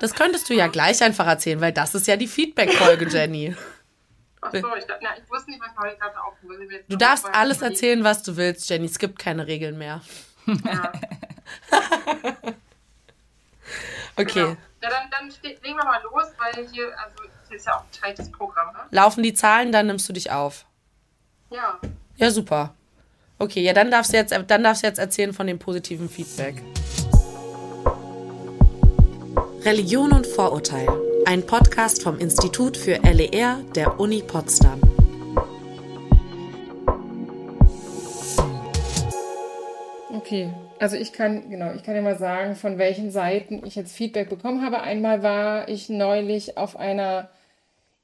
Das könntest du ja gleich einfach erzählen, weil das ist ja die Feedback-Folge, Jenny. Ach so, ich, na, ich wusste nicht, was ich gerade aufhören Du darfst alles erzählen, was du willst, Jenny. Es gibt keine Regeln mehr. Ja. okay. Genau. Ja, dann, dann legen wir mal los, weil hier, also hier ist ja auch ein tightes Programm. Ne? Laufen die Zahlen, dann nimmst du dich auf. Ja. Ja, super. Okay, ja, dann darfst du jetzt, dann darfst du jetzt erzählen von dem positiven Feedback. Religion und Vorurteil. Ein Podcast vom Institut für LER der Uni Potsdam. Okay, also ich kann, genau, ich kann ja mal sagen, von welchen Seiten ich jetzt Feedback bekommen habe. Einmal war ich neulich auf einer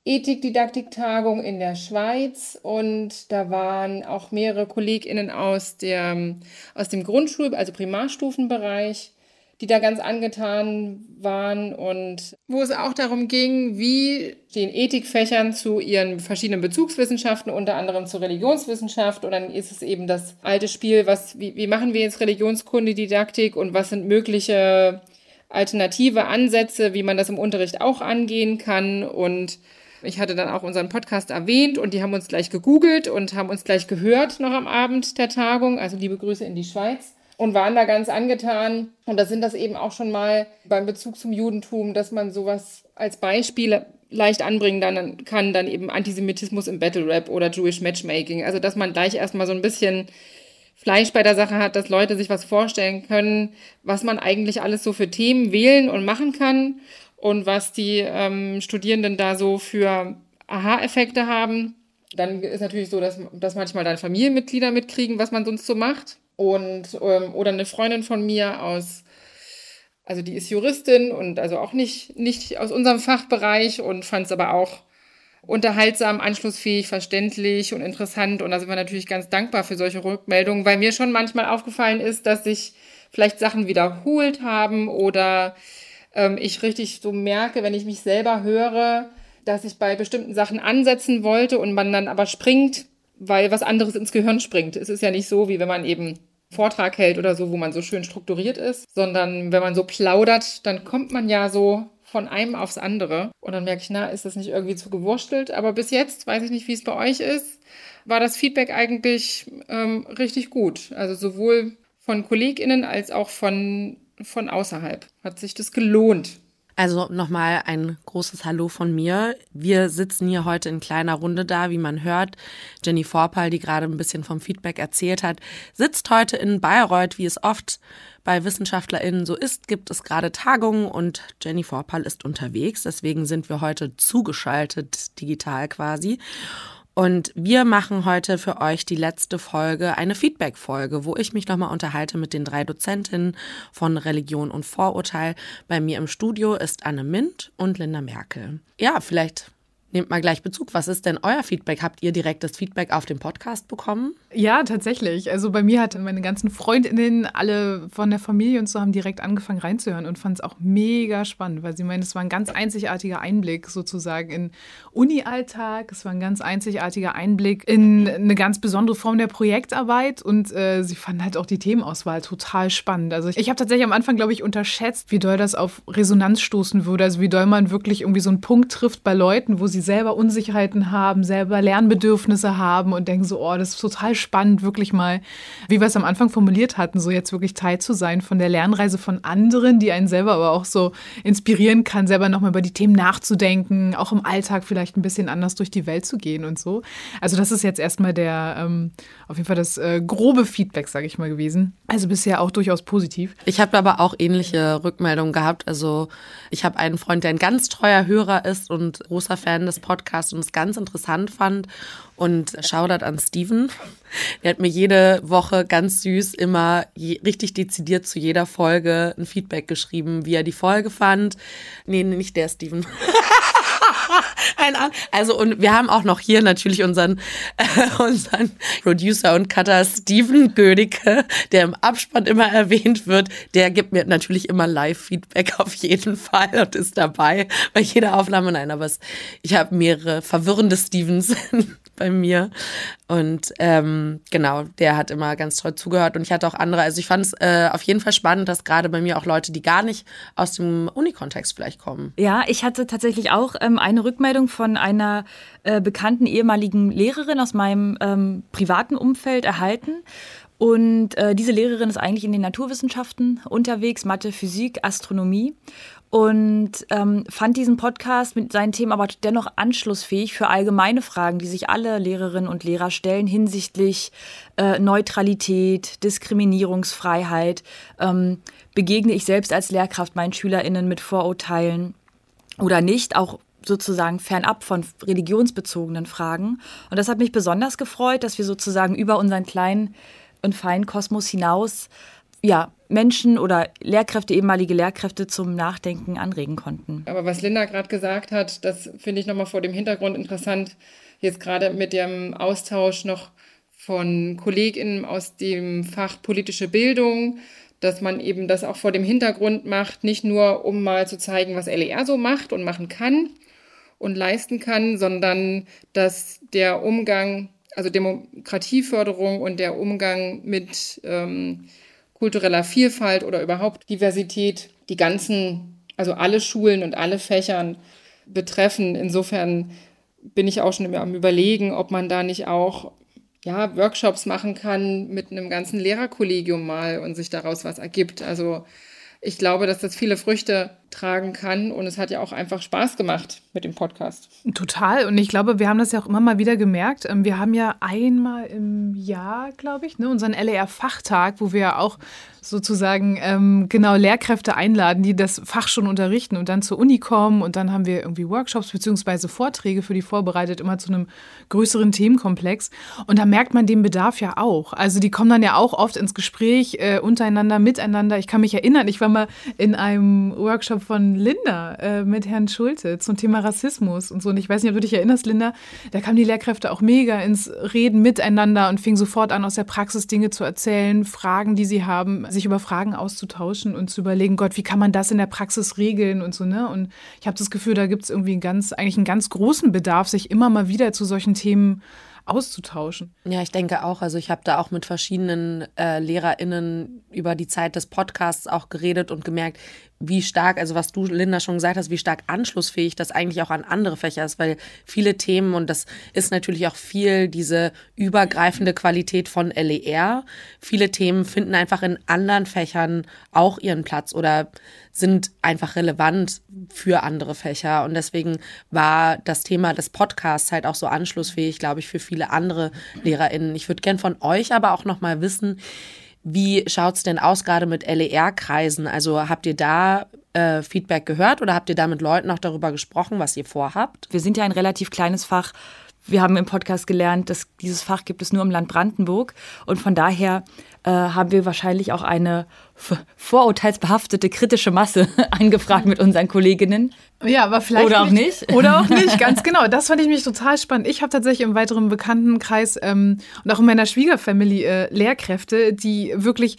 Ethikdidaktiktagung in der Schweiz und da waren auch mehrere KollegInnen aus, der, aus dem Grundschul-, also Primarstufenbereich, die da ganz angetan waren und wo es auch darum ging, wie stehen Ethikfächern zu ihren verschiedenen Bezugswissenschaften, unter anderem zur Religionswissenschaft. Und dann ist es eben das alte Spiel, was, wie, wie machen wir jetzt Religionskunde, Didaktik und was sind mögliche alternative Ansätze, wie man das im Unterricht auch angehen kann und ich hatte dann auch unseren Podcast erwähnt und die haben uns gleich gegoogelt und haben uns gleich gehört noch am Abend der Tagung. Also liebe Grüße in die Schweiz und waren da ganz angetan. Und da sind das eben auch schon mal beim Bezug zum Judentum, dass man sowas als Beispiel leicht anbringen dann kann, dann eben Antisemitismus im Battle Rap oder Jewish Matchmaking. Also dass man gleich erstmal so ein bisschen Fleisch bei der Sache hat, dass Leute sich was vorstellen können, was man eigentlich alles so für Themen wählen und machen kann und was die ähm, Studierenden da so für Aha-Effekte haben. Dann ist natürlich so, dass, dass manchmal dann Familienmitglieder mitkriegen, was man sonst so macht. Und, ähm, oder eine Freundin von mir aus, also die ist Juristin und also auch nicht, nicht aus unserem Fachbereich und fand es aber auch unterhaltsam, anschlussfähig, verständlich und interessant. Und da sind wir natürlich ganz dankbar für solche Rückmeldungen, weil mir schon manchmal aufgefallen ist, dass sich vielleicht Sachen wiederholt haben oder ähm, ich richtig so merke, wenn ich mich selber höre, dass ich bei bestimmten Sachen ansetzen wollte und man dann aber springt, weil was anderes ins Gehirn springt. Es ist ja nicht so, wie wenn man eben Vortrag hält oder so, wo man so schön strukturiert ist, sondern wenn man so plaudert, dann kommt man ja so von einem aufs andere. Und dann merke ich, na, ist das nicht irgendwie zu gewurstelt? Aber bis jetzt, weiß ich nicht, wie es bei euch ist, war das Feedback eigentlich ähm, richtig gut. Also sowohl von KollegInnen als auch von von außerhalb. Hat sich das gelohnt? Also nochmal ein großes Hallo von mir. Wir sitzen hier heute in kleiner Runde da, wie man hört. Jenny Vorpal, die gerade ein bisschen vom Feedback erzählt hat, sitzt heute in Bayreuth, wie es oft bei WissenschaftlerInnen so ist, gibt es gerade Tagungen und Jenny Vorpal ist unterwegs. Deswegen sind wir heute zugeschaltet, digital quasi. Und wir machen heute für euch die letzte Folge, eine Feedback-Folge, wo ich mich nochmal unterhalte mit den drei Dozentinnen von Religion und Vorurteil. Bei mir im Studio ist Anne Mint und Linda Merkel. Ja, vielleicht Nehmt mal gleich Bezug. Was ist denn euer Feedback? Habt ihr direkt das Feedback auf dem Podcast bekommen? Ja, tatsächlich. Also bei mir hatten meine ganzen Freundinnen, alle von der Familie und so, haben direkt angefangen reinzuhören und fanden es auch mega spannend, weil sie meinen, es war ein ganz einzigartiger Einblick sozusagen in Uni-Alltag. Es war ein ganz einzigartiger Einblick in eine ganz besondere Form der Projektarbeit und äh, sie fanden halt auch die Themenauswahl total spannend. Also ich, ich habe tatsächlich am Anfang, glaube ich, unterschätzt, wie doll das auf Resonanz stoßen würde. Also wie doll man wirklich irgendwie so einen Punkt trifft bei Leuten, wo sie selber Unsicherheiten haben, selber Lernbedürfnisse haben und denken so, oh, das ist total spannend, wirklich mal, wie wir es am Anfang formuliert hatten, so jetzt wirklich Teil zu sein von der Lernreise von anderen, die einen selber aber auch so inspirieren kann, selber nochmal über die Themen nachzudenken, auch im Alltag vielleicht ein bisschen anders durch die Welt zu gehen und so. Also das ist jetzt erstmal der, ähm, auf jeden Fall das äh, grobe Feedback, sage ich mal, gewesen. Also bisher auch durchaus positiv. Ich habe aber auch ähnliche Rückmeldungen gehabt. Also ich habe einen Freund, der ein ganz treuer Hörer ist und großer Fan des des Podcasts und es ganz interessant fand. Und Shoutout an Steven. Der hat mir jede Woche ganz süß immer je, richtig dezidiert zu jeder Folge ein Feedback geschrieben, wie er die Folge fand. Nee, nicht der Steven. Ein also und wir haben auch noch hier natürlich unseren, äh, unseren Producer und Cutter Steven Gödicke, der im Abspann immer erwähnt wird. Der gibt mir natürlich immer Live-Feedback auf jeden Fall und ist dabei bei jeder Aufnahme. Nein, aber es, ich habe mehrere verwirrende Stevens bei mir. Und ähm, genau, der hat immer ganz toll zugehört. Und ich hatte auch andere. Also ich fand es äh, auf jeden Fall spannend, dass gerade bei mir auch Leute, die gar nicht aus dem Unikontext vielleicht kommen. Ja, ich hatte tatsächlich auch ähm, eine Rückmeldung von einer äh, bekannten ehemaligen Lehrerin aus meinem ähm, privaten Umfeld erhalten. Und äh, diese Lehrerin ist eigentlich in den Naturwissenschaften unterwegs, Mathe, Physik, Astronomie und ähm, fand diesen Podcast mit seinen Themen aber dennoch anschlussfähig für allgemeine Fragen, die sich alle Lehrerinnen und Lehrer stellen hinsichtlich äh, Neutralität, Diskriminierungsfreiheit. Ähm, begegne ich selbst als Lehrkraft meinen SchülerInnen mit Vorurteilen oder nicht? Auch sozusagen fernab von religionsbezogenen Fragen. Und das hat mich besonders gefreut, dass wir sozusagen über unseren kleinen und feinen Kosmos hinaus ja, Menschen oder Lehrkräfte, ehemalige Lehrkräfte zum Nachdenken anregen konnten. Aber was Linda gerade gesagt hat, das finde ich nochmal vor dem Hintergrund interessant, jetzt gerade mit dem Austausch noch von KollegInnen aus dem Fach politische Bildung, dass man eben das auch vor dem Hintergrund macht, nicht nur um mal zu zeigen, was LER so macht und machen kann und leisten kann, sondern dass der Umgang, also Demokratieförderung und der Umgang mit ähm, kultureller Vielfalt oder überhaupt Diversität die ganzen, also alle Schulen und alle Fächern betreffen. Insofern bin ich auch schon am Überlegen, ob man da nicht auch ja, Workshops machen kann mit einem ganzen Lehrerkollegium mal und sich daraus was ergibt. Also ich glaube, dass das viele Früchte tragen kann und es hat ja auch einfach Spaß gemacht mit dem Podcast. Total und ich glaube, wir haben das ja auch immer mal wieder gemerkt. Ähm, wir haben ja einmal im Jahr, glaube ich, ne, unseren LER-Fachtag, wo wir ja auch sozusagen ähm, genau Lehrkräfte einladen, die das Fach schon unterrichten und dann zur Uni kommen und dann haben wir irgendwie Workshops beziehungsweise Vorträge für die vorbereitet, immer zu einem größeren Themenkomplex und da merkt man den Bedarf ja auch. Also die kommen dann ja auch oft ins Gespräch äh, untereinander, miteinander. Ich kann mich erinnern, ich war mal in einem Workshop von Linda äh, mit Herrn Schulte zum Thema Rassismus und so. Und ich weiß nicht, ob du dich erinnerst, Linda, da kamen die Lehrkräfte auch mega ins Reden miteinander und fingen sofort an, aus der Praxis Dinge zu erzählen, Fragen, die sie haben, sich über Fragen auszutauschen und zu überlegen, Gott, wie kann man das in der Praxis regeln und so, ne? Und ich habe das Gefühl, da gibt es irgendwie einen ganz, eigentlich einen ganz großen Bedarf, sich immer mal wieder zu solchen Themen auszutauschen. Ja, ich denke auch. Also ich habe da auch mit verschiedenen äh, LehrerInnen über die Zeit des Podcasts auch geredet und gemerkt, wie stark, also was du, Linda, schon gesagt hast, wie stark anschlussfähig das eigentlich auch an andere Fächer ist, weil viele Themen, und das ist natürlich auch viel diese übergreifende Qualität von LER, viele Themen finden einfach in anderen Fächern auch ihren Platz oder sind einfach relevant für andere Fächer. Und deswegen war das Thema des Podcasts halt auch so anschlussfähig, glaube ich, für viele andere LehrerInnen. Ich würde gern von euch aber auch nochmal wissen, wie schaut es denn aus gerade mit LER-Kreisen? Also habt ihr da äh, Feedback gehört oder habt ihr da mit Leuten auch darüber gesprochen, was ihr vorhabt? Wir sind ja ein relativ kleines Fach. Wir haben im Podcast gelernt, dass dieses Fach gibt es nur im Land Brandenburg. Und von daher äh, haben wir wahrscheinlich auch eine vorurteilsbehaftete kritische Masse angefragt mit unseren Kolleginnen. Ja, aber vielleicht. Oder auch nicht. Oder auch nicht, ganz genau. Das fand ich mich total spannend. Ich habe tatsächlich im weiteren Bekanntenkreis ähm, und auch in meiner Schwiegerfamilie äh, Lehrkräfte, die wirklich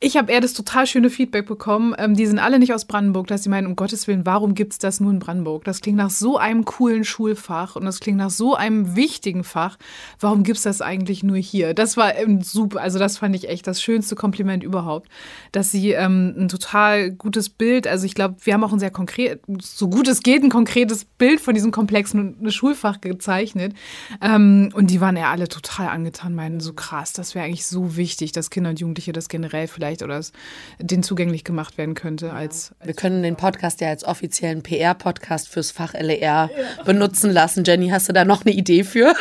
ich habe eher das total schöne Feedback bekommen. Ähm, die sind alle nicht aus Brandenburg, dass sie meinen, um Gottes Willen, warum gibt es das nur in Brandenburg? Das klingt nach so einem coolen Schulfach und das klingt nach so einem wichtigen Fach. Warum gibt es das eigentlich nur hier? Das war ähm, super, also das fand ich echt das schönste Kompliment überhaupt, dass sie ähm, ein total gutes Bild, also ich glaube, wir haben auch ein sehr konkret, so gut es geht, ein konkretes Bild von diesem komplexen Schulfach gezeichnet. Ähm, und die waren ja alle total angetan, meinen so krass, das wäre eigentlich so wichtig, dass Kinder und Jugendliche das generell vielleicht vielleicht oder es denen zugänglich gemacht werden könnte. Als, als Wir können den Podcast ja als offiziellen PR-Podcast fürs Fach LER ja. benutzen lassen. Jenny, hast du da noch eine Idee für?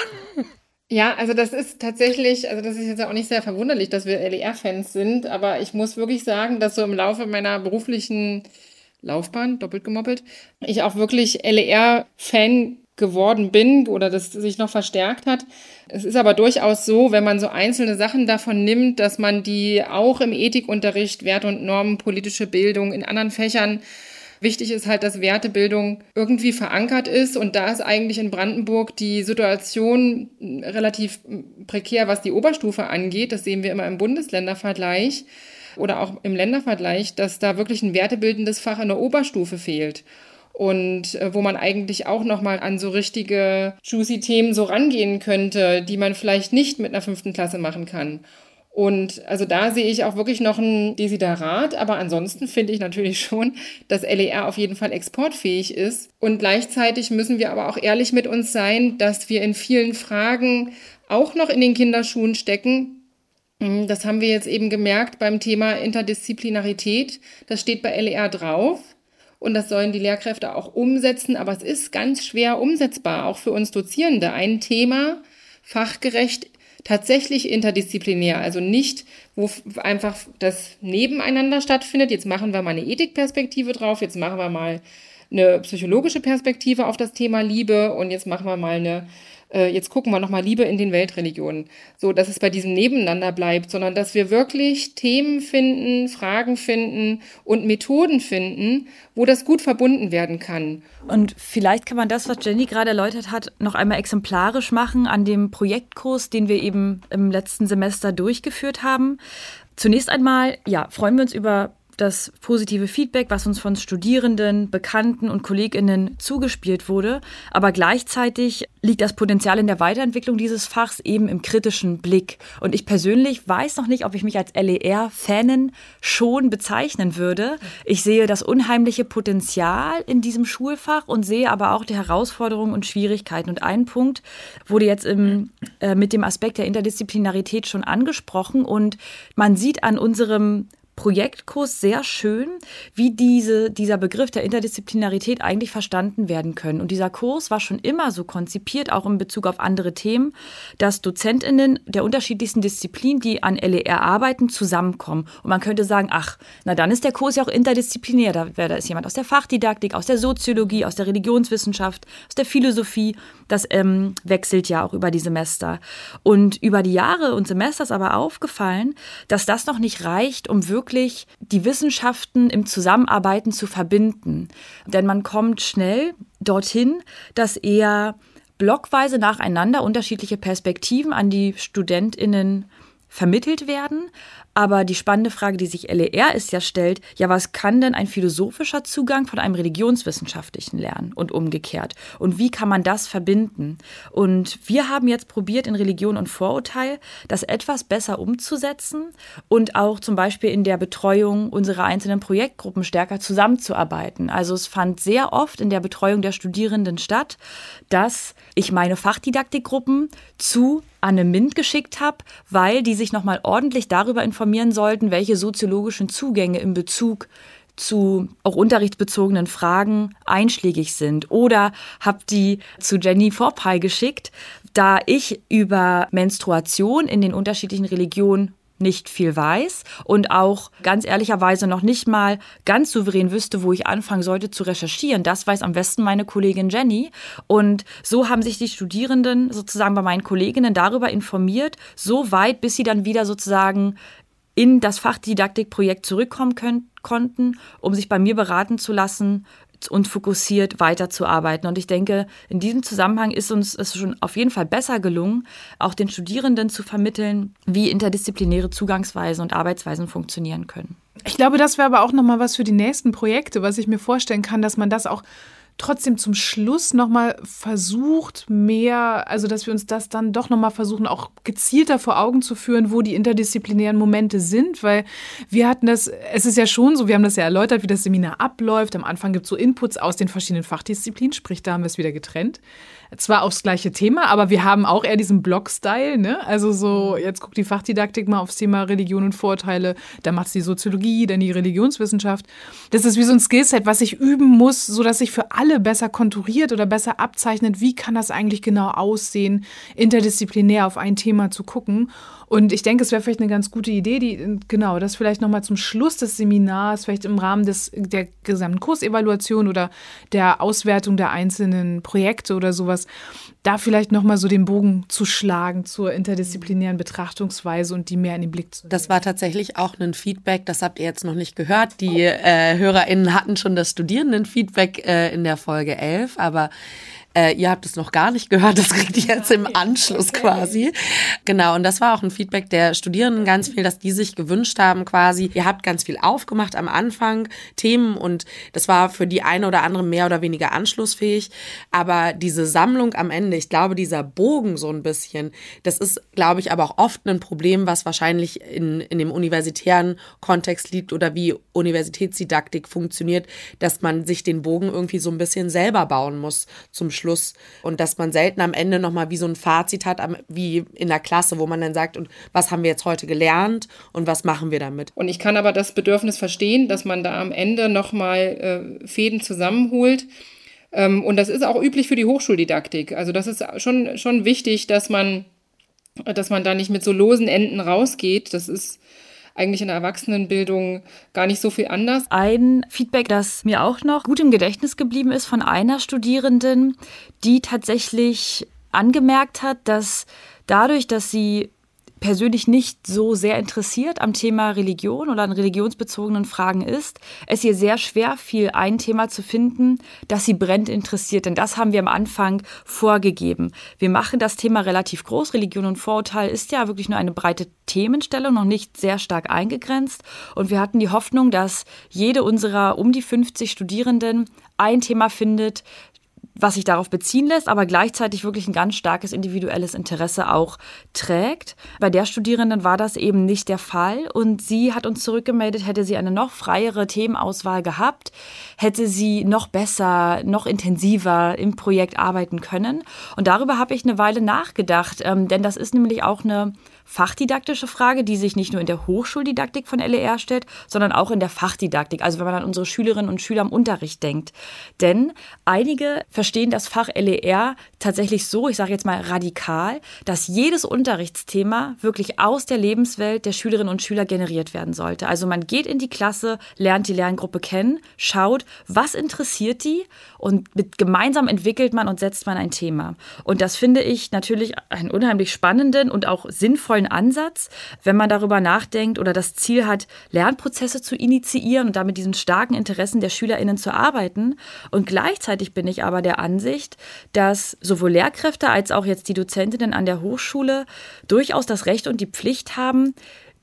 Ja, also das ist tatsächlich, also das ist jetzt auch nicht sehr verwunderlich, dass wir LER-Fans sind, aber ich muss wirklich sagen, dass so im Laufe meiner beruflichen Laufbahn, doppelt gemoppelt, ich auch wirklich LER-Fan geworden bin oder das sich noch verstärkt hat. Es ist aber durchaus so, wenn man so einzelne Sachen davon nimmt, dass man die auch im Ethikunterricht, Werte und Normen, politische Bildung in anderen Fächern Wichtig ist halt, dass Wertebildung irgendwie verankert ist. Und da ist eigentlich in Brandenburg die Situation relativ prekär, was die Oberstufe angeht. Das sehen wir immer im Bundesländervergleich oder auch im Ländervergleich, dass da wirklich ein wertebildendes Fach in der Oberstufe fehlt. Und äh, wo man eigentlich auch noch mal an so richtige juicy Themen so rangehen könnte, die man vielleicht nicht mit einer fünften Klasse machen kann. Und also da sehe ich auch wirklich noch ein Desiderat, aber ansonsten finde ich natürlich schon, dass LER auf jeden Fall exportfähig ist. Und gleichzeitig müssen wir aber auch ehrlich mit uns sein, dass wir in vielen Fragen auch noch in den Kinderschuhen stecken. Hm, das haben wir jetzt eben gemerkt beim Thema Interdisziplinarität. Das steht bei LER drauf und das sollen die Lehrkräfte auch umsetzen, aber es ist ganz schwer umsetzbar, auch für uns Dozierende. Ein Thema fachgerecht tatsächlich interdisziplinär, also nicht, wo einfach das nebeneinander stattfindet. Jetzt machen wir mal eine Ethikperspektive drauf, jetzt machen wir mal eine psychologische Perspektive auf das Thema Liebe und jetzt machen wir mal eine äh, jetzt gucken wir nochmal Liebe in den Weltreligionen. So, dass es bei diesem Nebeneinander bleibt, sondern dass wir wirklich Themen finden, Fragen finden und Methoden finden, wo das gut verbunden werden kann. Und vielleicht kann man das, was Jenny gerade erläutert hat, noch einmal exemplarisch machen an dem Projektkurs, den wir eben im letzten Semester durchgeführt haben. Zunächst einmal, ja, freuen wir uns über das positive Feedback, was uns von Studierenden, Bekannten und Kolleginnen zugespielt wurde. Aber gleichzeitig liegt das Potenzial in der Weiterentwicklung dieses Fachs eben im kritischen Blick. Und ich persönlich weiß noch nicht, ob ich mich als LER-Fanin schon bezeichnen würde. Ich sehe das unheimliche Potenzial in diesem Schulfach und sehe aber auch die Herausforderungen und Schwierigkeiten. Und ein Punkt wurde jetzt im, äh, mit dem Aspekt der Interdisziplinarität schon angesprochen. Und man sieht an unserem Projektkurs sehr schön, wie diese, dieser Begriff der Interdisziplinarität eigentlich verstanden werden können. Und dieser Kurs war schon immer so konzipiert, auch in Bezug auf andere Themen, dass DozentInnen der unterschiedlichsten Disziplinen, die an LER arbeiten, zusammenkommen. Und man könnte sagen, ach, na dann ist der Kurs ja auch interdisziplinär. Da, da ist jemand aus der Fachdidaktik, aus der Soziologie, aus der Religionswissenschaft, aus der Philosophie. Das ähm, wechselt ja auch über die Semester. Und über die Jahre und Semester ist aber aufgefallen, dass das noch nicht reicht, um wirklich wirklich die Wissenschaften im Zusammenarbeiten zu verbinden. Denn man kommt schnell dorthin, dass eher blockweise nacheinander unterschiedliche Perspektiven an die Studentinnen vermittelt werden, aber die spannende Frage, die sich LER ist ja stellt, ja, was kann denn ein philosophischer Zugang von einem religionswissenschaftlichen lernen und umgekehrt? Und wie kann man das verbinden? Und wir haben jetzt probiert, in Religion und Vorurteil das etwas besser umzusetzen und auch zum Beispiel in der Betreuung unserer einzelnen Projektgruppen stärker zusammenzuarbeiten. Also es fand sehr oft in der Betreuung der Studierenden statt, dass ich meine Fachdidaktikgruppen zu Anne Mint geschickt habe, weil die sich nochmal ordentlich darüber informieren sollten, welche soziologischen Zugänge in Bezug zu auch unterrichtsbezogenen Fragen einschlägig sind. Oder habe die zu Jenny Vorpal geschickt, da ich über Menstruation in den unterschiedlichen Religionen nicht viel weiß und auch ganz ehrlicherweise noch nicht mal ganz souverän wüsste, wo ich anfangen sollte zu recherchieren. Das weiß am besten meine Kollegin Jenny. Und so haben sich die Studierenden sozusagen bei meinen Kolleginnen darüber informiert, so weit, bis sie dann wieder sozusagen in das Fachdidaktikprojekt zurückkommen können, konnten, um sich bei mir beraten zu lassen und fokussiert weiterzuarbeiten. Und ich denke, in diesem Zusammenhang ist uns es schon auf jeden Fall besser gelungen, auch den Studierenden zu vermitteln, wie interdisziplinäre Zugangsweisen und Arbeitsweisen funktionieren können. Ich glaube, das wäre aber auch nochmal was für die nächsten Projekte, was ich mir vorstellen kann, dass man das auch trotzdem zum Schluss nochmal versucht, mehr, also dass wir uns das dann doch nochmal versuchen, auch gezielter vor Augen zu führen, wo die interdisziplinären Momente sind, weil wir hatten das, es ist ja schon so, wir haben das ja erläutert, wie das Seminar abläuft. Am Anfang gibt es so Inputs aus den verschiedenen Fachdisziplinen, sprich, da haben wir es wieder getrennt zwar aufs gleiche Thema, aber wir haben auch eher diesen Blog-Style, ne? Also so, jetzt guckt die Fachdidaktik mal aufs Thema Religion und Vorteile, dann macht die Soziologie, dann die Religionswissenschaft. Das ist wie so ein Skillset, was ich üben muss, sodass sich für alle besser konturiert oder besser abzeichnet, wie kann das eigentlich genau aussehen, interdisziplinär auf ein Thema zu gucken. Und ich denke, es wäre vielleicht eine ganz gute Idee, die, genau, das vielleicht nochmal zum Schluss des Seminars, vielleicht im Rahmen des, der gesamten Kursevaluation oder der Auswertung der einzelnen Projekte oder sowas, da vielleicht nochmal so den Bogen zu schlagen zur interdisziplinären Betrachtungsweise und die mehr in den Blick zu nehmen. Das war tatsächlich auch ein Feedback, das habt ihr jetzt noch nicht gehört. Die äh, HörerInnen hatten schon das Studierendenfeedback äh, in der Folge 11, aber Äh, ihr habt es noch gar nicht gehört, das kriegt ihr jetzt im Anschluss quasi. Genau, und das war auch ein Feedback der Studierenden ganz viel, dass die sich gewünscht haben quasi, ihr habt ganz viel aufgemacht am Anfang, Themen und das war für die eine oder andere mehr oder weniger anschlussfähig. Aber diese Sammlung am Ende, ich glaube, dieser Bogen so ein bisschen, das ist, glaube ich, aber auch oft ein Problem, was wahrscheinlich in, in dem universitären Kontext liegt oder wie Universitätsdidaktik funktioniert, dass man sich den Bogen irgendwie so ein bisschen selber bauen muss zum Schluss und dass man selten am Ende nochmal wie so ein Fazit hat, wie in der Klasse, wo man dann sagt, und was haben wir jetzt heute gelernt und was machen wir damit. Und ich kann aber das Bedürfnis verstehen, dass man da am Ende nochmal äh, Fäden zusammenholt. Ähm, und das ist auch üblich für die Hochschuldidaktik. Also das ist schon, schon wichtig, dass man, dass man da nicht mit so losen Enden rausgeht. Das ist eigentlich in der Erwachsenenbildung gar nicht so viel anders. Ein Feedback, das mir auch noch gut im Gedächtnis geblieben ist von einer Studierenden, die tatsächlich angemerkt hat, dass dadurch, dass sie persönlich nicht so sehr interessiert am Thema Religion oder an religionsbezogenen Fragen ist, es ihr sehr schwer fiel, ein Thema zu finden, das sie brennend interessiert. Denn das haben wir am Anfang vorgegeben. Wir machen das Thema relativ groß. Religion und Vorurteil ist ja wirklich nur eine breite Themenstellung, noch nicht sehr stark eingegrenzt. Und wir hatten die Hoffnung, dass jede unserer um die 50 Studierenden ein Thema findet, was sich darauf beziehen lässt, aber gleichzeitig wirklich ein ganz starkes individuelles Interesse auch trägt. Bei der Studierenden war das eben nicht der Fall und sie hat uns zurückgemeldet, hätte sie eine noch freiere Themenauswahl gehabt, hätte sie noch besser, noch intensiver im Projekt arbeiten können. Und darüber habe ich eine Weile nachgedacht, ähm, denn das ist nämlich auch eine fachdidaktische Frage, die sich nicht nur in der Hochschuldidaktik von LER stellt, sondern auch in der Fachdidaktik, also wenn man an unsere Schülerinnen und Schüler im Unterricht denkt. Denn einige verstehen das Fach LER tatsächlich so, ich sage jetzt mal radikal, dass jedes Unterrichtsthema wirklich aus der Lebenswelt der Schülerinnen und Schüler generiert werden sollte. Also man geht in die Klasse, lernt die Lerngruppe kennen, schaut, was interessiert die und mit, gemeinsam entwickelt man und setzt man ein Thema. Und das finde ich natürlich einen unheimlich spannenden und auch sinnvollen Ansatz, wenn man darüber nachdenkt oder das Ziel hat, Lernprozesse zu initiieren und damit diesen starken Interessen der SchülerInnen zu arbeiten. Und gleichzeitig bin ich aber der Ansicht, dass sowohl Lehrkräfte als auch jetzt die Dozentinnen an der Hochschule durchaus das Recht und die Pflicht haben,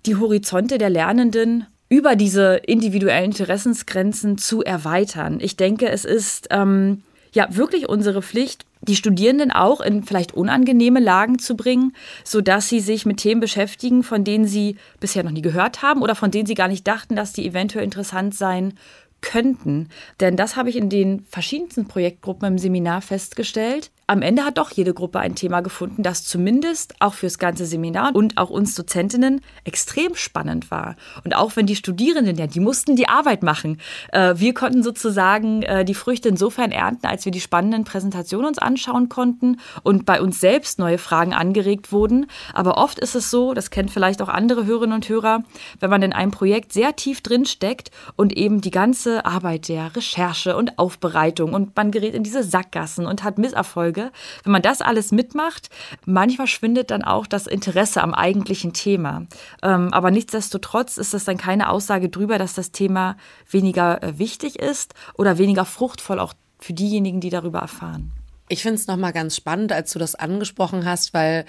die Horizonte der Lernenden über diese individuellen Interessensgrenzen zu erweitern. Ich denke, es ist ähm, ja wirklich unsere Pflicht, die Studierenden auch in vielleicht unangenehme Lagen zu bringen, sodass sie sich mit Themen beschäftigen, von denen sie bisher noch nie gehört haben oder von denen sie gar nicht dachten, dass die eventuell interessant sein könnten. Denn das habe ich in den verschiedensten Projektgruppen im Seminar festgestellt am Ende hat doch jede Gruppe ein Thema gefunden, das zumindest auch fürs ganze Seminar und auch uns Dozentinnen extrem spannend war. Und auch wenn die Studierenden, ja, die mussten die Arbeit machen. Äh, wir konnten sozusagen äh, die Früchte insofern ernten, als wir die spannenden Präsentationen uns anschauen konnten und bei uns selbst neue Fragen angeregt wurden. Aber oft ist es so, das kennen vielleicht auch andere Hörerinnen und Hörer, wenn man in einem Projekt sehr tief drin steckt und eben die ganze Arbeit der Recherche und Aufbereitung und man gerät in diese Sackgassen und hat Misserfolge Folge. Wenn man das alles mitmacht, manchmal schwindet dann auch das Interesse am eigentlichen Thema. Ähm, aber nichtsdestotrotz ist das dann keine Aussage darüber, dass das Thema weniger äh, wichtig ist oder weniger fruchtvoll auch für diejenigen, die darüber erfahren. Ich finde es nochmal ganz spannend, als du das angesprochen hast, weil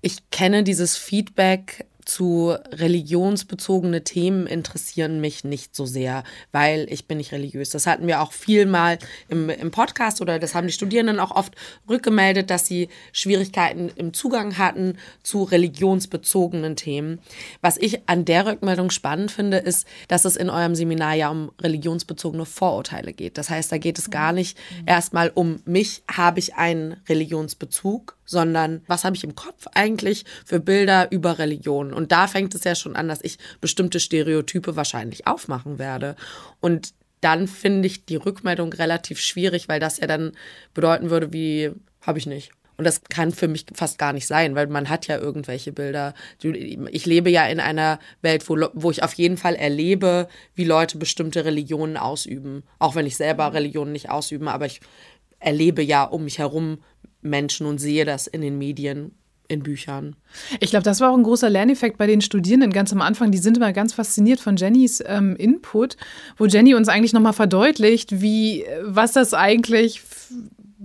ich kenne dieses Feedback zu religionsbezogene Themen interessieren mich nicht so sehr, weil ich bin nicht religiös. Das hatten wir auch viel mal im, im Podcast oder das haben die Studierenden auch oft rückgemeldet, dass sie Schwierigkeiten im Zugang hatten zu religionsbezogenen Themen. Was ich an der Rückmeldung spannend finde, ist, dass es in eurem Seminar ja um religionsbezogene Vorurteile geht. Das heißt, da geht es gar nicht erstmal um mich, habe ich einen Religionsbezug, sondern was habe ich im Kopf eigentlich für Bilder über Religion? Und da fängt es ja schon an, dass ich bestimmte Stereotype wahrscheinlich aufmachen werde. Und dann finde ich die Rückmeldung relativ schwierig, weil das ja dann bedeuten würde, wie habe ich nicht. Und das kann für mich fast gar nicht sein, weil man hat ja irgendwelche Bilder. Ich lebe ja in einer Welt, wo, wo ich auf jeden Fall erlebe, wie Leute bestimmte Religionen ausüben. Auch wenn ich selber Religionen nicht ausübe, aber ich erlebe ja um mich herum Menschen und sehe das in den Medien in Büchern. Ich glaube, das war auch ein großer Lerneffekt bei den Studierenden ganz am Anfang. Die sind immer ganz fasziniert von Jennys ähm, Input, wo Jenny uns eigentlich nochmal verdeutlicht, wie, was das eigentlich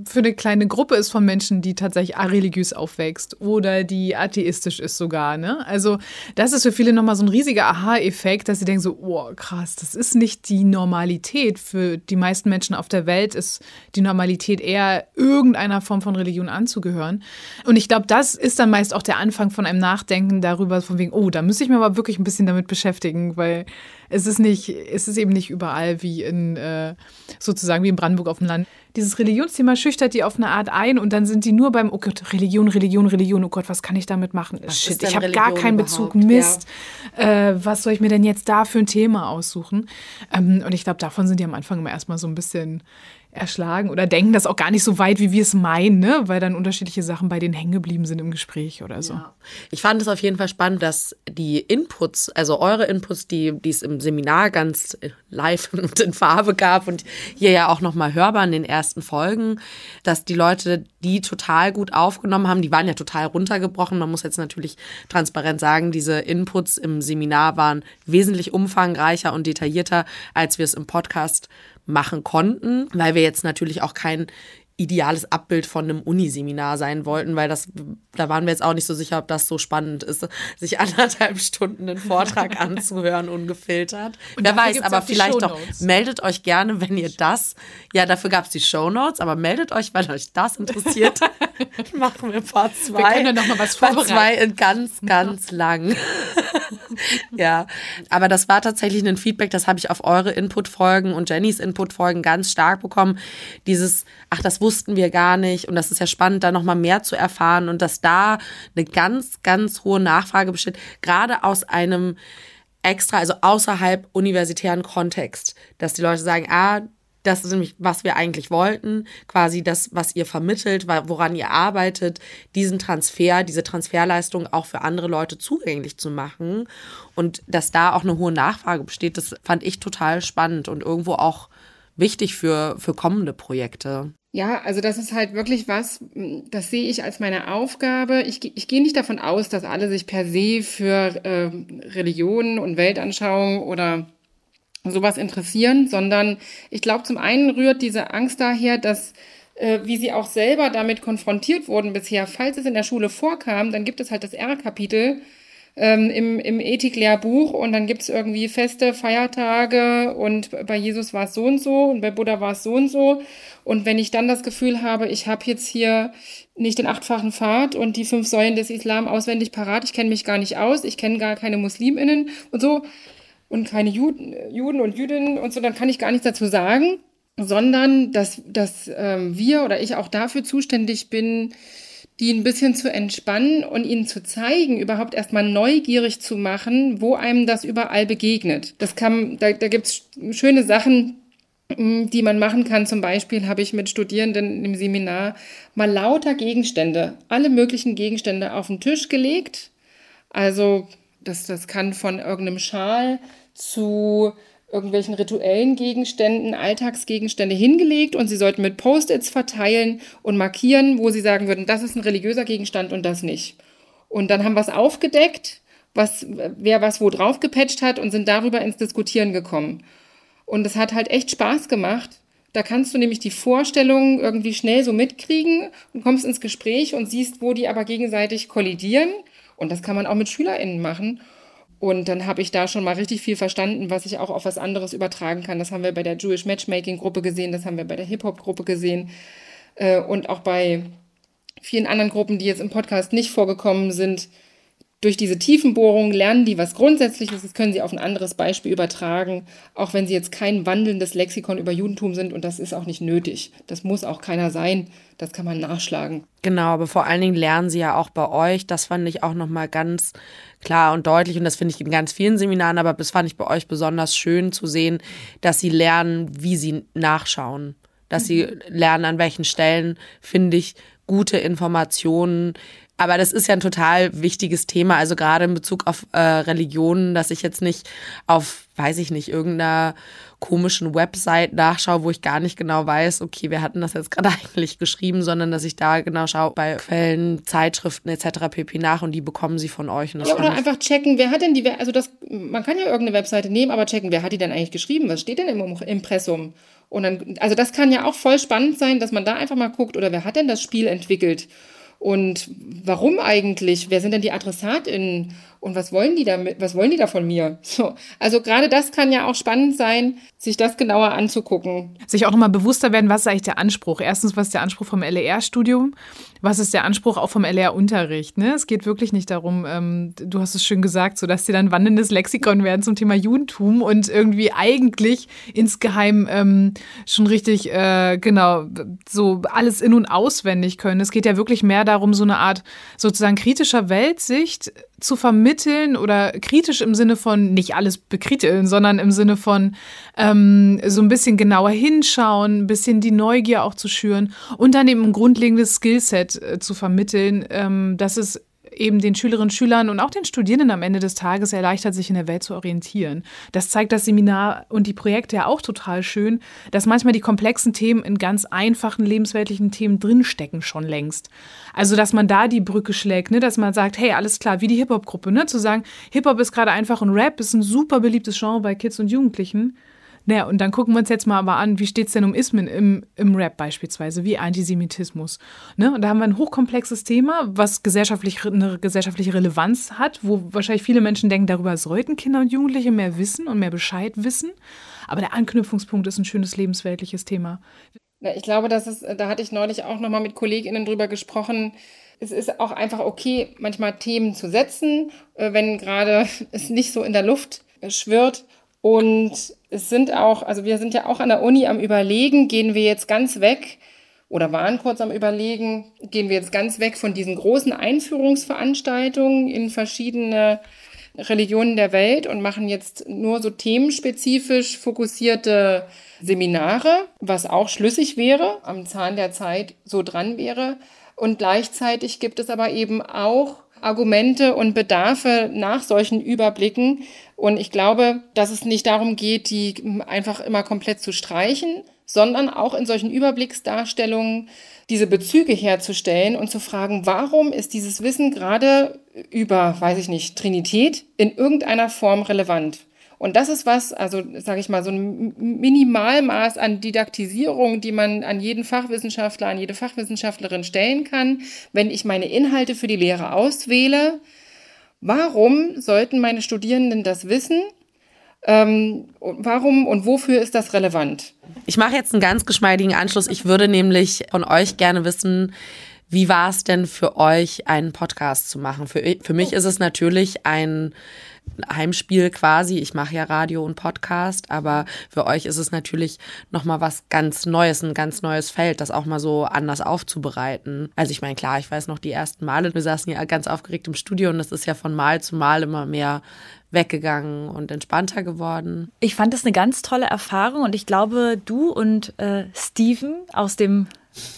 für eine kleine Gruppe ist von Menschen, die tatsächlich areligiös aufwächst oder die atheistisch ist sogar. Ne? Also das ist für viele nochmal so ein riesiger Aha-Effekt, dass sie denken so, oh krass, das ist nicht die Normalität. Für die meisten Menschen auf der Welt ist die Normalität eher irgendeiner Form von Religion anzugehören. Und ich glaube, das ist dann meist auch der Anfang von einem Nachdenken darüber, von wegen, oh, da müsste ich mir aber wirklich ein bisschen damit beschäftigen, weil es ist nicht, es ist eben nicht überall wie in äh, sozusagen wie in Brandenburg auf dem Land. Dieses Religionsthema schüchtert die auf eine Art ein und dann sind die nur beim, oh Gott, Religion, Religion, Religion, oh Gott, was kann ich damit machen? Was Shit, ich habe gar keinen? Bezug, Mist. Äh, was soll ich mir denn jetzt da für ein Thema aussuchen? Ähm, und ich glaube, davon sind die am Anfang immer erstmal so ein bisschen erschlagen oder denken das auch gar nicht so weit, wie wir es meinen, ne? weil dann unterschiedliche Sachen bei denen hängen geblieben sind im Gespräch oder so. Ich fand es auf jeden Fall spannend, dass die Inputs, also eure Inputs, die, die es im Seminar ganz live und in Farbe gab und hier ja auch nochmal hörbar in den ersten Folgen, dass die Leute die total gut aufgenommen haben. Die waren ja total runtergebrochen. Man muss jetzt natürlich transparent sagen, diese Inputs im Seminar waren wesentlich umfangreicher und detaillierter, als wir es im Podcast machen konnten, weil wir jetzt natürlich auch kein ideales Abbild von einem Uniseminar sein wollten, weil das, da waren wir jetzt auch nicht so sicher, ob das so spannend ist, sich anderthalb Stunden einen Vortrag anzuhören, ungefiltert. Und Wer weiß, aber vielleicht doch, meldet euch gerne, wenn ihr das, ja, dafür gab es die Shownotes, aber meldet euch, wenn euch das interessiert. Machen wir Part zwei. Wir können ja noch mal was Part vorbereiten. zwei in ganz, ganz lang. ja, aber das war tatsächlich ein Feedback, das habe ich auf eure Input-Folgen und Jennys Input-Folgen ganz stark bekommen. Dieses, ach, das wussten wir gar nicht und das ist ja spannend, da nochmal mehr zu erfahren und dass da eine ganz, ganz hohe Nachfrage besteht, gerade aus einem extra, also außerhalb universitären Kontext, dass die Leute sagen, ah, das ist nämlich, was wir eigentlich wollten, quasi das, was ihr vermittelt, woran ihr arbeitet, diesen Transfer, diese Transferleistung auch für andere Leute zugänglich zu machen. Und dass da auch eine hohe Nachfrage besteht, das fand ich total spannend und irgendwo auch wichtig für, für kommende Projekte. Ja, also das ist halt wirklich was, das sehe ich als meine Aufgabe. Ich, ich gehe nicht davon aus, dass alle sich per se für ähm, Religionen und Weltanschauung oder sowas interessieren, sondern ich glaube, zum einen rührt diese Angst daher, dass äh, wie sie auch selber damit konfrontiert wurden bisher, falls es in der Schule vorkam, dann gibt es halt das R-Kapitel ähm, im, im Ethiklehrbuch und dann gibt's irgendwie Feste, Feiertage und bei Jesus war es so und so und bei Buddha war es so und so. Und wenn ich dann das Gefühl habe, ich habe jetzt hier nicht den achtfachen Pfad und die fünf Säulen des Islam auswendig parat, ich kenne mich gar nicht aus, ich kenne gar keine Musliminnen und so und keine Juden, Juden und Jüdinnen und so, dann kann ich gar nichts dazu sagen, sondern dass, dass ähm, wir oder ich auch dafür zuständig bin, die ein bisschen zu entspannen und ihnen zu zeigen, überhaupt erstmal neugierig zu machen, wo einem das überall begegnet. Das kann, da, da gibt's schöne Sachen, mh, die man machen kann. Zum Beispiel habe ich mit Studierenden im Seminar mal lauter Gegenstände, alle möglichen Gegenstände auf den Tisch gelegt. Also das, das kann von irgendeinem Schal zu irgendwelchen rituellen Gegenständen, Alltagsgegenstände hingelegt und sie sollten mit Post-its verteilen und markieren, wo sie sagen würden, das ist ein religiöser Gegenstand und das nicht. Und dann haben wir es aufgedeckt, was, wer was wo drauf gepatcht hat und sind darüber ins Diskutieren gekommen. Und es hat halt echt Spaß gemacht. Da kannst du nämlich die Vorstellungen irgendwie schnell so mitkriegen und kommst ins Gespräch und siehst, wo die aber gegenseitig kollidieren. Und das kann man auch mit SchülerInnen machen. Und dann habe ich da schon mal richtig viel verstanden, was ich auch auf was anderes übertragen kann. Das haben wir bei der Jewish Matchmaking Gruppe gesehen, das haben wir bei der Hip-Hop Gruppe gesehen äh, und auch bei vielen anderen Gruppen, die jetzt im Podcast nicht vorgekommen sind. Durch diese Tiefenbohrung lernen die was Grundsätzliches, das können sie auf ein anderes Beispiel übertragen, auch wenn sie jetzt kein wandelndes Lexikon über Judentum sind und das ist auch nicht nötig. Das muss auch keiner sein, das kann man nachschlagen. Genau, aber vor allen Dingen lernen sie ja auch bei euch. Das fand ich auch nochmal ganz klar und deutlich. Und das finde ich in ganz vielen Seminaren, aber das fand ich bei euch besonders schön zu sehen, dass sie lernen, wie sie nachschauen. Dass sie lernen, an welchen Stellen finde ich gute Informationen. Aber das ist ja ein total wichtiges Thema, also gerade in Bezug auf äh, Religionen, dass ich jetzt nicht auf, weiß ich nicht, irgendeiner komischen Website nachschaue, wo ich gar nicht genau weiß, okay, wer hat denn das jetzt gerade eigentlich geschrieben, sondern dass ich da genau schaue bei Quellen, Zeitschriften etc. pp. nach und die bekommen sie von euch. Oder ich- einfach checken, wer hat denn die, also das, man kann ja irgendeine Webseite nehmen, aber checken, wer hat die denn eigentlich geschrieben? Was steht denn im Impressum? Und dann, also das kann ja auch voll spannend sein, dass man da einfach mal guckt, oder wer hat denn das Spiel entwickelt? Und warum eigentlich? Wer sind denn die AdressatInnen? Und was wollen die damit? Was wollen die da von mir? So. Also gerade das kann ja auch spannend sein, sich das genauer anzugucken. Sich auch nochmal bewusster werden, was ist eigentlich der Anspruch? Erstens, was ist der Anspruch vom LER-Studium? Was ist der Anspruch auch vom LER-Unterricht? Ne? Es geht wirklich nicht darum, ähm, du hast es schön gesagt, so dass die dann wandelndes Lexikon werden zum Thema Judentum und irgendwie eigentlich insgeheim ähm, schon richtig, äh, genau, so alles in- und auswendig können. Es geht ja wirklich mehr darum, so eine Art sozusagen kritischer Weltsicht zu vermitteln oder kritisch im Sinne von nicht alles bekriteln, sondern im Sinne von ähm, so ein bisschen genauer hinschauen, ein bisschen die Neugier auch zu schüren und dann eben ein grundlegendes Skillset äh, zu vermitteln, ähm, dass es eben den Schülerinnen und Schülern und auch den Studierenden am Ende des Tages erleichtert, sich in der Welt zu orientieren. Das zeigt das Seminar und die Projekte ja auch total schön, dass manchmal die komplexen Themen in ganz einfachen lebensweltlichen Themen drinstecken schon längst. Also, dass man da die Brücke schlägt, ne? dass man sagt, hey, alles klar, wie die Hip-Hop-Gruppe, ne? zu sagen, Hip-Hop ist gerade einfach ein Rap, ist ein super beliebtes Genre bei Kids und Jugendlichen. Naja, und dann gucken wir uns jetzt mal aber an, wie steht es denn um Ismen im, im Rap beispielsweise, wie Antisemitismus. Ne? Und da haben wir ein hochkomplexes Thema, was gesellschaftlich, eine gesellschaftliche Relevanz hat, wo wahrscheinlich viele Menschen denken, darüber sollten Kinder und Jugendliche mehr wissen und mehr Bescheid wissen. Aber der Anknüpfungspunkt ist ein schönes lebensweltliches Thema. Ich glaube, dass es, da hatte ich neulich auch nochmal mit KollegInnen drüber gesprochen. Es ist auch einfach okay, manchmal Themen zu setzen, äh, wenn gerade es nicht so in der Luft schwirrt und es sind auch, also wir sind ja auch an der Uni am Überlegen, gehen wir jetzt ganz weg oder waren kurz am Überlegen, gehen wir jetzt ganz weg von diesen großen Einführungsveranstaltungen in verschiedene Religionen der Welt und machen jetzt nur so themenspezifisch fokussierte Seminare, was auch schlüssig wäre, am Zahn der Zeit so dran wäre. Und gleichzeitig gibt es aber eben auch Argumente und Bedarfe nach solchen Überblicken. Und ich glaube, dass es nicht darum geht, die einfach immer komplett zu streichen, sondern auch in solchen Überblicksdarstellungen diese Bezüge herzustellen und zu fragen, warum ist dieses Wissen gerade über, weiß ich nicht, Trinität in irgendeiner Form relevant? Und das ist was, also sage ich mal, so ein Minimalmaß an Didaktisierung, die man an jeden Fachwissenschaftler, an jede Fachwissenschaftlerin stellen kann, wenn ich meine Inhalte für die Lehre auswähle. Warum sollten meine Studierenden das wissen? Ähm, warum und wofür ist das relevant? Ich mache jetzt einen ganz geschmeidigen Anschluss. Ich würde nämlich von euch gerne wissen, wie war es denn für euch, einen Podcast zu machen? Für, für mich ist es natürlich ein Heimspiel quasi. Ich mache ja Radio und Podcast, aber für euch ist es natürlich nochmal was ganz Neues, ein ganz neues Feld, das auch mal so anders aufzubereiten. Also ich meine, klar, ich weiß noch die ersten Male, wir saßen ja ganz aufgeregt im Studio und es ist ja von Mal zu Mal immer mehr weggegangen und entspannter geworden. Ich fand das eine ganz tolle Erfahrung und ich glaube, du und äh, Steven aus dem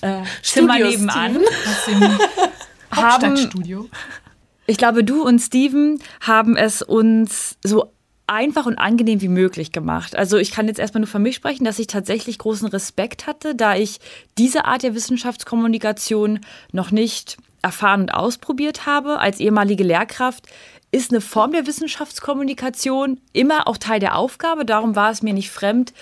äh, Zimmer nebenan Hauptstadtstudio. Ich glaube, du und Steven haben es uns so einfach und angenehm wie möglich gemacht. Also ich kann jetzt erstmal nur für mich sprechen, dass ich tatsächlich großen Respekt hatte, da ich diese Art der Wissenschaftskommunikation noch nicht erfahren und ausprobiert habe. Als ehemalige Lehrkraft ist eine Form der Wissenschaftskommunikation immer auch Teil der Aufgabe. Darum war es mir nicht fremd,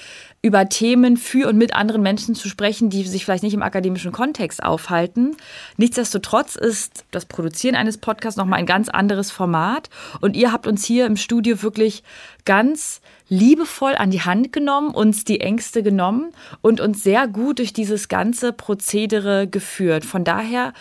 über Themen für und mit anderen Menschen zu sprechen, die sich vielleicht nicht im akademischen Kontext aufhalten. Nichtsdestotrotz ist das Produzieren eines Podcasts nochmal ein ganz anderes Format. Und ihr habt uns hier im Studio wirklich ganz liebevoll an die Hand genommen, uns die Ängste genommen und uns sehr gut durch dieses ganze Prozedere geführt. Von daher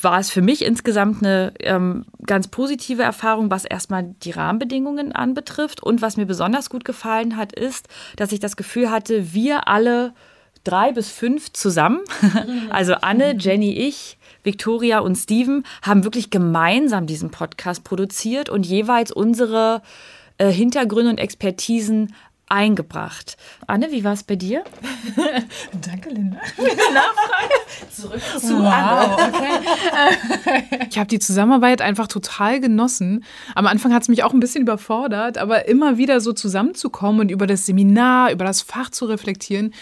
war es für mich insgesamt eine ähm, ganz positive Erfahrung, was erstmal die Rahmenbedingungen anbetrifft. Und was mir besonders gut gefallen hat, ist, dass ich das Gefühl hatte, wir alle drei bis fünf zusammen, also Anne, Jenny, ich, Victoria und Steven, haben wirklich gemeinsam diesen Podcast produziert und jeweils unsere äh, Hintergründe und Expertisen eingebracht. Anne, wie war es bei dir? Danke, Linda. Nachfrage. Zurück zu wow, okay. ich habe die Zusammenarbeit einfach total genossen. Am Anfang hat es mich auch ein bisschen überfordert, aber immer wieder so zusammenzukommen und über das Seminar, über das Fach zu reflektieren.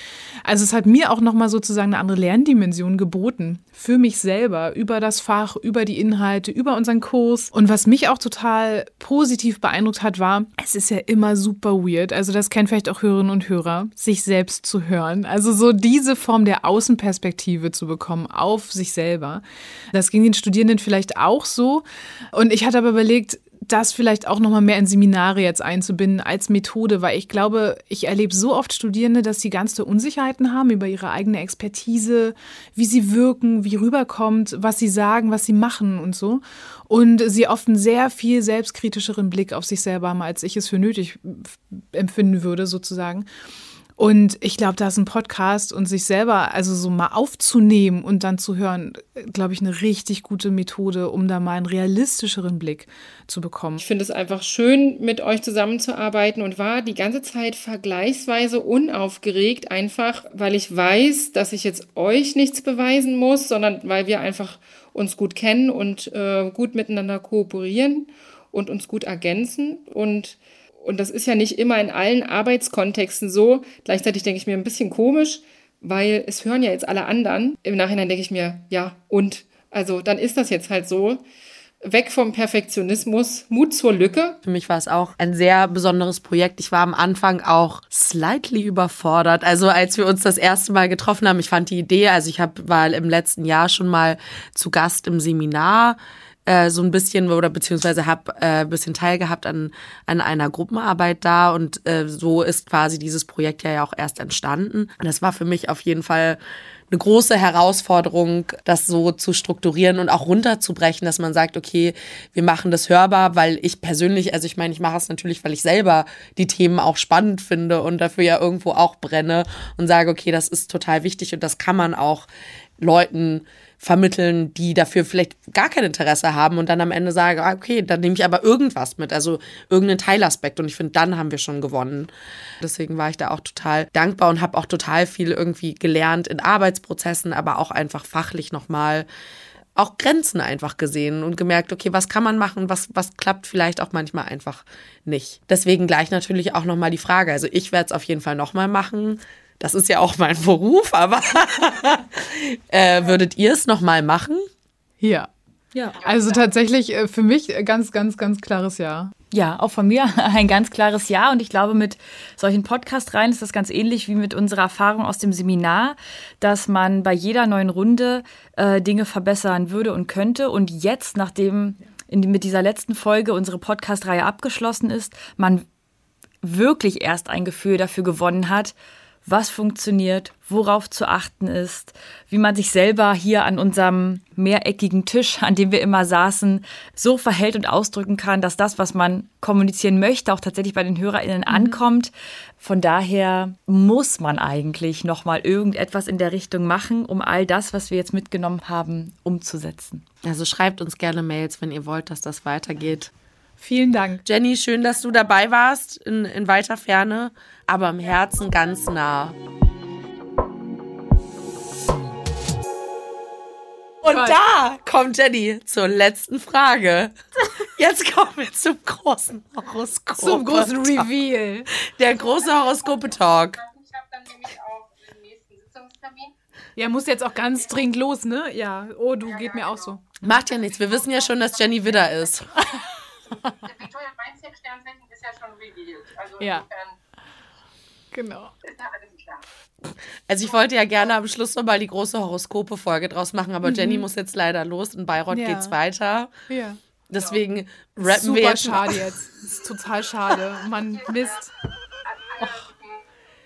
Also es hat mir auch nochmal sozusagen eine andere Lerndimension geboten. Für mich selber, über das Fach, über die Inhalte, über unseren Kurs. Und was mich auch total positiv beeindruckt hat, war, es ist ja immer super weird. Also das kennen vielleicht auch Hörerinnen und Hörer, sich selbst zu hören. Also so diese Form der Außenperspektive zu bekommen auf sich selber. Das ging den Studierenden vielleicht auch so. Und ich hatte aber überlegt, das vielleicht auch noch mal mehr in Seminare jetzt einzubinden als Methode, weil ich glaube, ich erlebe so oft Studierende, dass sie ganz Unsicherheiten haben über ihre eigene Expertise, wie sie wirken, wie rüberkommt, was sie sagen, was sie machen und so. Und sie oft einen sehr viel selbstkritischeren Blick auf sich selber haben, als ich es für nötig empfinden würde, sozusagen. Und ich glaube, da ist ein Podcast und sich selber also so mal aufzunehmen und dann zu hören, glaube ich, eine richtig gute Methode, um da mal einen realistischeren Blick zu bekommen. Ich finde es einfach schön, mit euch zusammenzuarbeiten und war die ganze Zeit vergleichsweise unaufgeregt, einfach weil ich weiß, dass ich jetzt euch nichts beweisen muss, sondern weil wir einfach uns gut kennen und äh, gut miteinander kooperieren und uns gut ergänzen und und das ist ja nicht immer in allen Arbeitskontexten so. Gleichzeitig denke ich mir ein bisschen komisch, weil es hören ja jetzt alle anderen. Im Nachhinein denke ich mir, ja, und? Also dann ist das jetzt halt so. Weg vom Perfektionismus, Mut zur Lücke. Für mich war es auch ein sehr besonderes Projekt. Ich war am Anfang auch slightly überfordert. Also als wir uns das erste Mal getroffen haben, ich fand die Idee, also ich hab, war im letzten Jahr schon mal zu Gast im Seminar äh, so ein bisschen oder beziehungsweise habe äh, ein bisschen teilgehabt an, an einer Gruppenarbeit da und äh, so ist quasi dieses Projekt ja auch erst entstanden. Das war für mich auf jeden Fall eine große Herausforderung, das so zu strukturieren und auch runterzubrechen, dass man sagt, okay, wir machen das hörbar, weil ich persönlich, also ich meine, ich mache es natürlich, weil ich selber die Themen auch spannend finde und dafür ja irgendwo auch brenne und sage, okay, das ist total wichtig und das kann man auch Leuten vermitteln, die dafür vielleicht gar kein Interesse haben und dann am Ende sagen, ah, okay, dann nehme ich aber irgendwas mit, also irgendeinen Teilaspekt und ich finde, dann haben wir schon gewonnen. Deswegen war ich da auch total dankbar und habe auch total viel irgendwie gelernt in Arbeitsprozessen, aber auch einfach fachlich nochmal auch Grenzen einfach gesehen und gemerkt, okay, was kann man machen, was, was klappt vielleicht auch manchmal einfach nicht. Deswegen gleich natürlich auch nochmal die Frage. Also ich werde es auf jeden Fall nochmal machen. Das ist ja auch mein Beruf, aber äh, würdet ihr es nochmal machen? Ja. Ja. Also tatsächlich äh, für mich ganz, ganz, ganz klares Ja. Ja, auch von mir ein ganz klares Ja. Und ich glaube, mit solchen Podcast-Reihen ist das ganz ähnlich wie mit unserer Erfahrung aus dem Seminar, dass man bei jeder neuen Runde äh, Dinge verbessern würde und könnte. Und jetzt, nachdem in, mit dieser letzten Folge unsere Podcast-Reihe abgeschlossen ist, man wirklich erst ein Gefühl dafür gewonnen hat, was funktioniert, worauf zu achten ist, wie man sich selber hier an unserem mehreckigen Tisch, an dem wir immer saßen, so verhält und ausdrücken kann, dass das, was man kommunizieren möchte, auch tatsächlich bei den HörerInnen mhm. ankommt. Von daher muss man eigentlich nochmal irgendetwas in der Richtung machen, um all das, was wir jetzt mitgenommen haben, umzusetzen. Also schreibt uns gerne Mails, wenn ihr wollt, dass das weitergeht. Vielen Dank. Jenny, schön, dass du dabei warst in, in weiter Ferne, aber im Herzen ganz nah. Und da kommt Jenny zur letzten Frage. Jetzt kommen wir zum großen Horoskop. Zum großen Reveal. Der große Horoskope-Talk. Ich habe dann nämlich auch den nächsten Sitzungstermin. Ja, muss jetzt auch ganz dringend los, ne? Ja. Oh, du geht mir auch so. Macht ja nichts. Wir wissen ja schon, dass Jenny Widder ist. Der Victoria Weinzierk Sternzeichen ist ja schon revealed. Also Ja. insofern Genau. ist ja alles klar. Also ich wollte ja gerne am Schluss nochmal die große Horoskope-Folge draus machen, aber Jenny muss jetzt leider los. In Bayreuth Ja. geht's weiter. Ja. Deswegen rappen Super wir jetzt schade jetzt. Das ist total schade. Mann, Mist. Alle,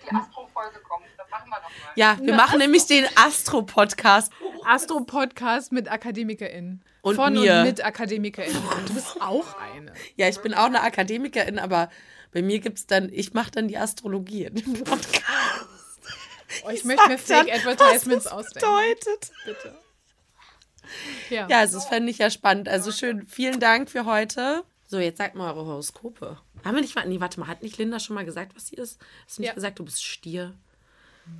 die Astro-Folge kommt, das machen wir nochmal. Ja, wir machen nämlich den Astro-Podcast. Astro-Podcast mit AkademikerInnen. Und Von mir. und mit AkademikerInnen. Du bist auch eine. Ja, ich bin auch eine Akademikerin, aber bei mir gibt's dann, ich mache dann die Astrologie in dem Podcast. Oh, ich möchte mir Fake Advertisements ausdenken. bedeutet. Bitte. Ja. Ja, also das fände ich ja spannend. Also schön, vielen Dank für heute. So, jetzt sagt mal eure Horoskope. Haben wir nicht mal, nee, warte mal, hat nicht Linda schon mal gesagt, was sie ist? Hast du nicht Ja. gesagt, du bist Stier?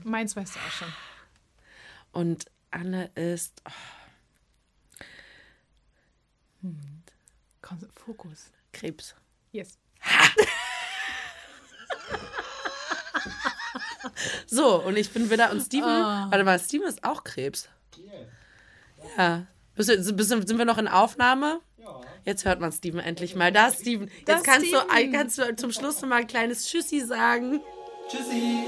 Meins weißt du auch schon. Und Anne ist. Oh, Komm, Fokus. Krebs. Yes. So, und ich bin wieder. Und Steven. Ah. Warte mal, Steven ist auch Krebs. Ja. Bist du, bist, du- sind wir noch in Aufnahme? Jetzt hört man Steven endlich mal. Da, Steven. Jetzt Da, kannst, Du, Steven. kannst du zum Schluss noch mal ein kleines Tschüssi sagen. Tschüssi.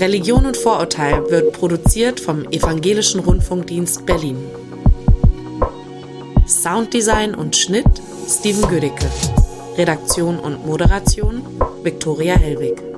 Religion und Vorurteil wird produziert vom Evangelischen Rundfunkdienst Berlin. Sounddesign und Schnitt Steven Gödicke. Redaktion und Moderation Viktoria Hellwig.